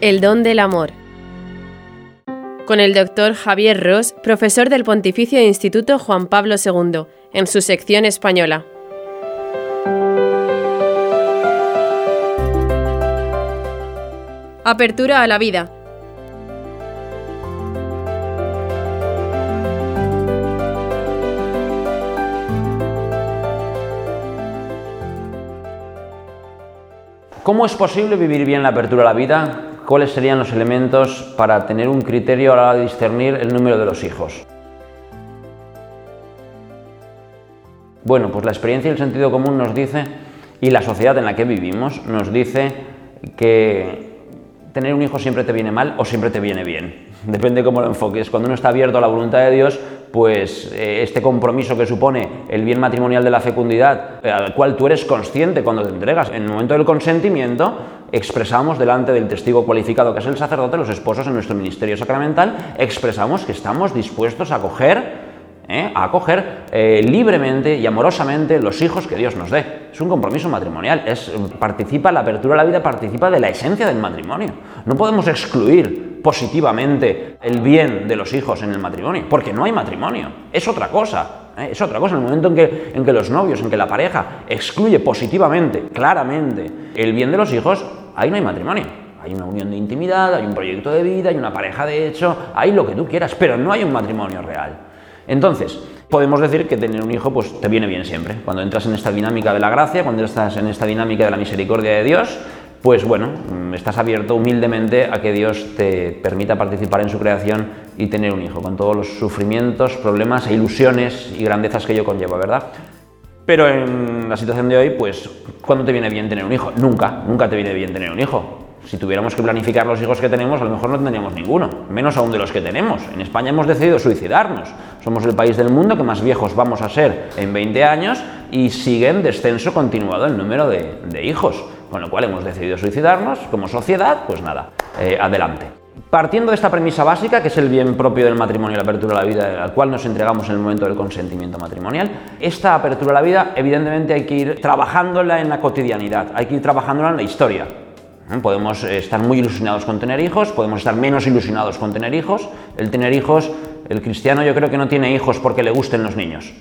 El don del amor. Con el doctor Javier Ross, profesor del Pontificio Instituto Juan Pablo II, en su sección española. Apertura a la vida. ¿Cómo es posible vivir bien la apertura a la vida? ¿Cuáles serían los elementos para tener un criterio a la hora de discernir el número de los hijos? Bueno, pues la experiencia y el sentido común nos dice, y la sociedad en la que vivimos nos dice que tener un hijo siempre te viene mal o siempre te viene bien. Depende cómo lo enfoques. Cuando uno está abierto a la voluntad de Dios, pues eh, este compromiso que supone el bien matrimonial de la fecundidad, al cual tú eres consciente cuando te entregas, en el momento del consentimiento, expresamos delante del testigo cualificado que es el sacerdote, los esposos en nuestro ministerio sacramental, expresamos que estamos dispuestos a acoger ¿eh? a acoger eh, libremente y amorosamente los hijos que Dios nos dé. Es un compromiso matrimonial, es, participa, la apertura a la vida participa de la esencia del matrimonio. No podemos excluir positivamente el bien de los hijos en el matrimonio, porque no hay matrimonio, es otra cosa. ¿eh? Es otra cosa, en el momento en que, en que los novios, en que la pareja excluye positivamente, claramente, el bien de los hijos, ahí no hay matrimonio. Hay una unión de intimidad, hay un proyecto de vida, hay una pareja de hecho, hay lo que tú quieras, pero no hay un matrimonio real. Entonces, podemos decir que tener un hijo pues te viene bien siempre. Cuando entras en esta dinámica de la gracia, cuando estás en esta dinámica de la misericordia de Dios, pues bueno, mm, estás abierto humildemente a que Dios te permita participar en su creación y tener un hijo, con todos los sufrimientos, problemas e ilusiones y grandezas que ello conlleva, ¿verdad? Pero en la situación de hoy, pues, ¿cuándo te viene bien tener un hijo? Nunca, nunca te viene bien tener un hijo. Si tuviéramos que planificar los hijos que tenemos, a lo mejor no tendríamos ninguno, menos aún de los que tenemos. En España hemos decidido suicidarnos. Somos el país del mundo que más viejos vamos a ser en 20 años y sigue en descenso continuado el número de, hijos. Con lo cual hemos decidido suicidarnos como sociedad, pues nada, eh, adelante. Partiendo de esta premisa básica, que es el bien propio del matrimonio y la apertura a la vida, al cual nos entregamos en el momento del consentimiento matrimonial, esta apertura a la vida, evidentemente, hay que ir trabajándola en la cotidianidad, hay que ir trabajándola en la historia. Podemos estar muy ilusionados con tener hijos, podemos estar menos ilusionados con tener hijos. El tener hijos, el cristiano yo creo que no tiene hijos porque le gusten los niños.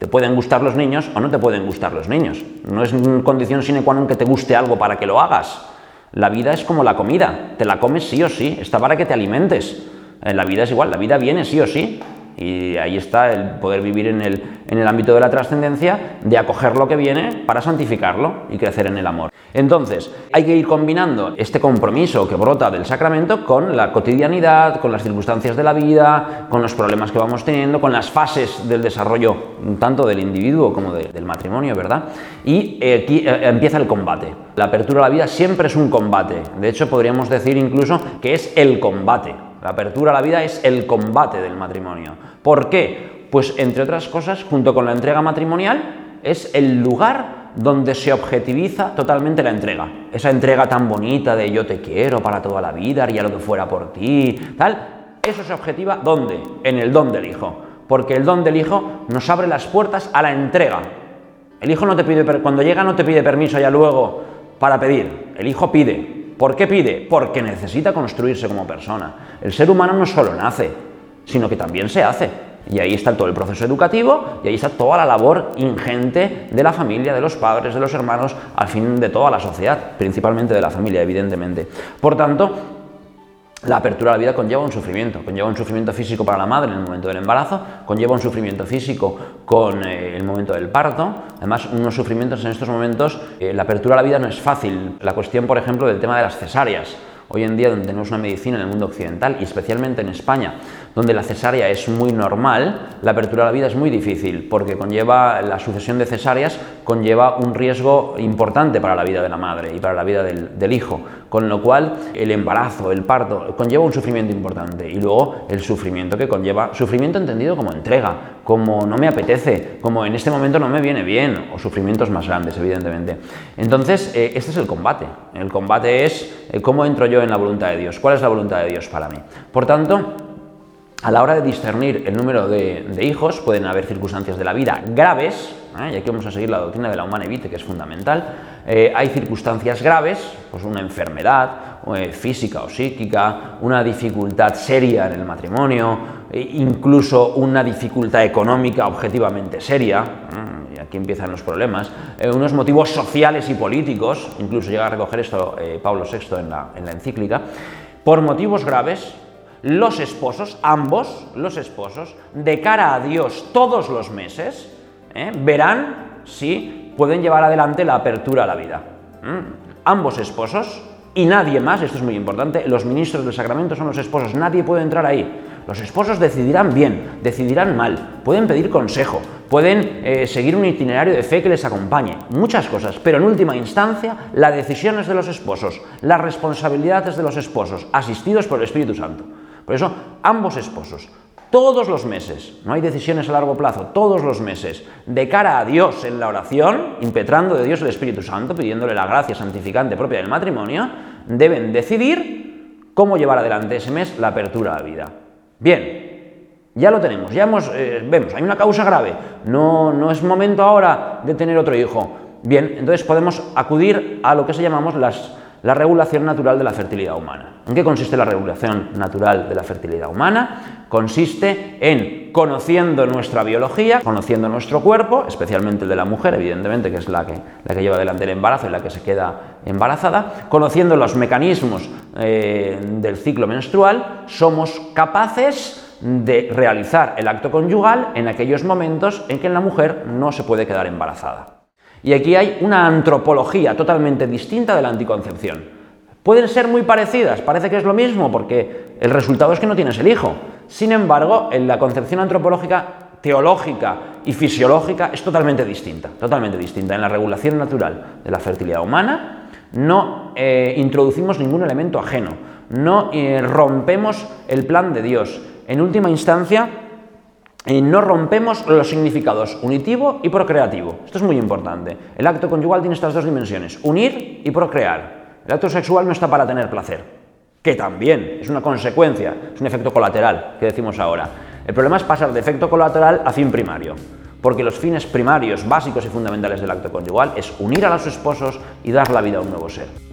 Te pueden gustar los niños o no te pueden gustar los niños. No es condición sine qua non que te guste algo para que lo hagas. La vida es como la comida, te la comes sí o sí, está para que te alimentes. Eh, la vida es igual, la vida viene sí o sí. Y ahí está el poder vivir en el, en el ámbito de la trascendencia, de acoger lo que viene para santificarlo y crecer en el amor. Entonces, hay que ir combinando este compromiso que brota del sacramento con la cotidianidad, con las circunstancias de la vida, con los problemas que vamos teniendo, con las fases del desarrollo tanto del individuo como del matrimonio, ¿verdad? Y eh, aquí eh, empieza el combate. La apertura a la vida siempre es un combate. De hecho, podríamos decir incluso que es el combate. La apertura a la vida es el combate del matrimonio. ¿Por qué? Pues entre otras cosas, junto con la entrega matrimonial, es el lugar donde se objetiviza totalmente la entrega. Esa entrega tan bonita de yo te quiero para toda la vida, haría lo que fuera por ti, tal. Eso se objetiva ¿dónde? En el don del Hijo. Porque el don del Hijo nos abre las puertas a la entrega. El Hijo no te pide, cuando llega no te pide permiso ya luego para pedir. El Hijo pide. ¿Por qué pide? Porque necesita construirse como persona. El ser humano no solo nace, sino que también se hace. Y ahí está todo el proceso educativo y ahí está toda la labor ingente de la familia, de los padres, de los hermanos, al fin de toda la sociedad, principalmente de la familia, evidentemente. Por tanto, la apertura a la vida conlleva un sufrimiento, conlleva un sufrimiento físico para la madre en el momento del embarazo, conlleva un sufrimiento físico con eh, el momento del parto, además unos sufrimientos en estos momentos, eh, la apertura a la vida no es fácil, la cuestión por ejemplo del tema de las cesáreas, hoy en día donde tenemos una medicina en el mundo occidental y especialmente en España, donde la cesárea es muy normal, la apertura a la vida es muy difícil, porque conlleva la sucesión de cesáreas, conlleva un riesgo importante para la vida de la madre y para la vida del, hijo, con lo cual el embarazo, el parto, conlleva un sufrimiento importante y luego el sufrimiento que conlleva, sufrimiento entendido como entrega, como no me apetece, como en este momento no me viene bien, o sufrimientos más grandes, evidentemente. Entonces, eh, este es el combate. El combate es eh, cómo entro yo en la voluntad de Dios, cuál es la voluntad de Dios para mí. Por tanto, a la hora de discernir el número de, hijos, pueden haber circunstancias de la vida graves, ¿eh? y aquí vamos a seguir la doctrina de la humana evite, que es fundamental, eh, hay circunstancias graves, pues una enfermedad eh, física o psíquica, una dificultad seria en el matrimonio, incluso una dificultad económica objetivamente seria, y aquí empiezan los problemas, unos motivos sociales y políticos, incluso llega a recoger esto Pablo VI en la, en la encíclica, por motivos graves, los esposos, ambos los esposos, de cara a Dios todos los meses, ¿eh? verán si pueden llevar adelante la apertura a la vida. Ambos esposos y nadie más, esto es muy importante, los ministros del sacramento son los esposos, nadie puede entrar ahí. Los esposos decidirán bien, decidirán mal, pueden pedir consejo, pueden eh, seguir un itinerario de fe que les acompañe, muchas cosas, pero en última instancia la decisión es de los esposos, la responsabilidad es de los esposos, asistidos por el Espíritu Santo. Por eso, ambos esposos, todos los meses, no hay decisiones a largo plazo, todos los meses, de cara a Dios en la oración, impetrando de Dios el Espíritu Santo, pidiéndole la gracia santificante propia del matrimonio, deben decidir cómo llevar adelante ese mes la apertura a la vida. Bien, ya lo tenemos, ya hemos, eh, vemos, hay una causa grave, no, no es momento ahora de tener otro hijo. Bien, entonces podemos acudir a lo que se llamamos las la regulación natural de la fertilidad humana. ¿En qué consiste la regulación natural de la fertilidad humana? Consiste en conociendo nuestra biología, conociendo nuestro cuerpo, especialmente el de la mujer, evidentemente, que es la que, la que lleva adelante el embarazo y la que se queda embarazada, conociendo los mecanismos eh, del ciclo menstrual, somos capaces de realizar el acto conyugal en aquellos momentos en que la mujer no se puede quedar embarazada. Y aquí hay una antropología totalmente distinta de la anticoncepción. Pueden ser muy parecidas, parece que es lo mismo, porque el resultado es que no tienes el hijo. Sin embargo, en la concepción antropológica, teológica y fisiológica es totalmente distinta, totalmente distinta. En la regulación natural de la fertilidad humana no eh, introducimos ningún elemento ajeno, no eh, rompemos el plan de Dios. En última instancia, y no rompemos los significados unitivo y procreativo. Esto es muy importante. El acto conyugal tiene estas dos dimensiones, unir y procrear. El acto sexual no está para tener placer, que también es una consecuencia, es un efecto colateral que decimos ahora. El problema es pasar de efecto colateral a fin primario, porque los fines primarios, básicos y fundamentales del acto conyugal es unir a los esposos y dar la vida a un nuevo ser.